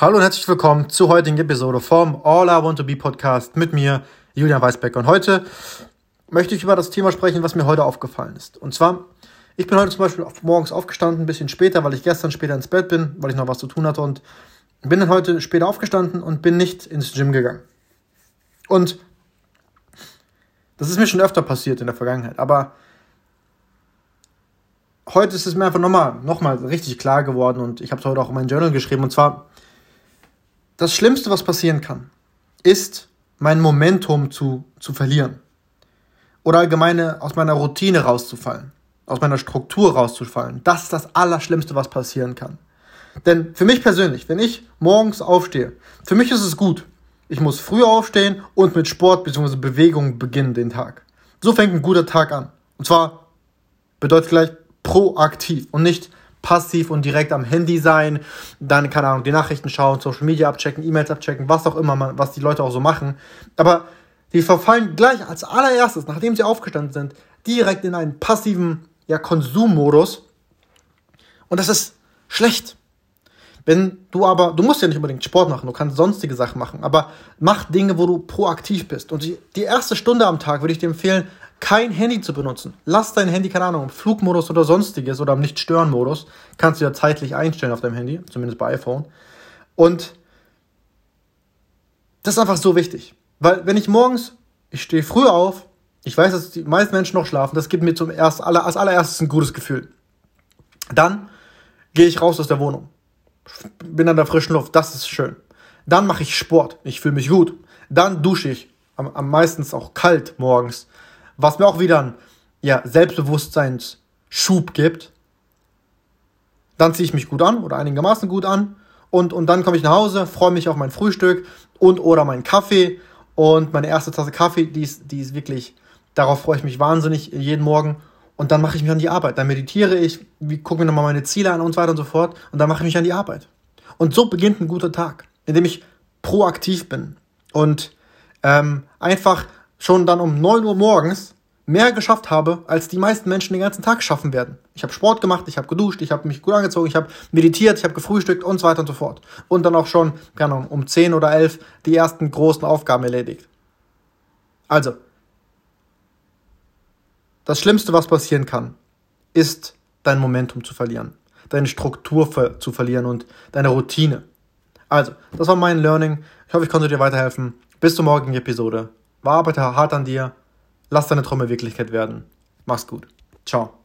Hallo und herzlich willkommen zur heutigen Episode vom All I Want to Be Podcast mit mir, Julian Weisbecker. Und heute möchte ich über das Thema sprechen, was mir heute aufgefallen ist. Und zwar, ich bin heute zum Beispiel morgens aufgestanden, ein bisschen später, weil ich gestern später ins Bett bin, weil ich noch was zu tun hatte und bin dann heute später aufgestanden und bin nicht ins Gym gegangen. Und das ist mir schon öfter passiert in der Vergangenheit, aber heute ist es mir einfach nochmal noch mal richtig klar geworden und ich habe es heute auch in mein Journal geschrieben. Und zwar, das Schlimmste, was passieren kann, ist, mein Momentum zu, zu verlieren. Oder allgemeine aus meiner Routine rauszufallen, aus meiner Struktur rauszufallen. Das ist das Allerschlimmste, was passieren kann. Denn für mich persönlich, wenn ich morgens aufstehe, für mich ist es gut. Ich muss früh aufstehen und mit Sport bzw. Bewegung beginnen den Tag. So fängt ein guter Tag an. Und zwar bedeutet gleich proaktiv und nicht passiv und direkt am Handy sein, dann, keine Ahnung, die Nachrichten schauen, Social Media abchecken, E-Mails abchecken, was auch immer, man, was die Leute auch so machen. Aber die verfallen gleich als allererstes, nachdem sie aufgestanden sind, direkt in einen passiven ja, Konsummodus. Und das ist schlecht. Wenn du aber, du musst ja nicht unbedingt Sport machen, du kannst sonstige Sachen machen, aber mach Dinge, wo du proaktiv bist. Und die, die erste Stunde am Tag würde ich dir empfehlen, kein Handy zu benutzen. Lass dein Handy, keine Ahnung, im Flugmodus oder sonstiges oder im Nicht-Stören-Modus. Kannst du ja zeitlich einstellen auf deinem Handy, zumindest bei iPhone. Und das ist einfach so wichtig. Weil wenn ich morgens, ich stehe früh auf, ich weiß, dass die meisten Menschen noch schlafen, das gibt mir zum erst, als allererstes ein gutes Gefühl. Dann gehe ich raus aus der Wohnung. Bin an der frischen Luft, das ist schön. Dann mache ich Sport, ich fühle mich gut. Dann dusche ich, am, am meistens auch kalt morgens was mir auch wieder einen ja, Selbstbewusstseinsschub gibt. Dann ziehe ich mich gut an oder einigermaßen gut an und, und dann komme ich nach Hause, freue mich auf mein Frühstück und oder meinen Kaffee und meine erste Tasse Kaffee, die ist, die ist wirklich, darauf freue ich mich wahnsinnig jeden Morgen und dann mache ich mich an die Arbeit. Dann meditiere ich, gucke mir nochmal meine Ziele an und so weiter und so fort und dann mache ich mich an die Arbeit. Und so beginnt ein guter Tag, indem ich proaktiv bin und ähm, einfach schon dann um 9 Uhr morgens mehr geschafft habe, als die meisten Menschen den ganzen Tag schaffen werden. Ich habe Sport gemacht, ich habe geduscht, ich habe mich gut angezogen, ich habe meditiert, ich habe gefrühstückt und so weiter und so fort. Und dann auch schon, keine Ahnung, um 10 oder 11 die ersten großen Aufgaben erledigt. Also, das Schlimmste, was passieren kann, ist dein Momentum zu verlieren, deine Struktur zu verlieren und deine Routine. Also, das war mein Learning. Ich hoffe, ich konnte dir weiterhelfen. Bis zur morgigen Episode. Arbeite hart an dir. Lass deine Träume Wirklichkeit werden. Mach's gut. Ciao.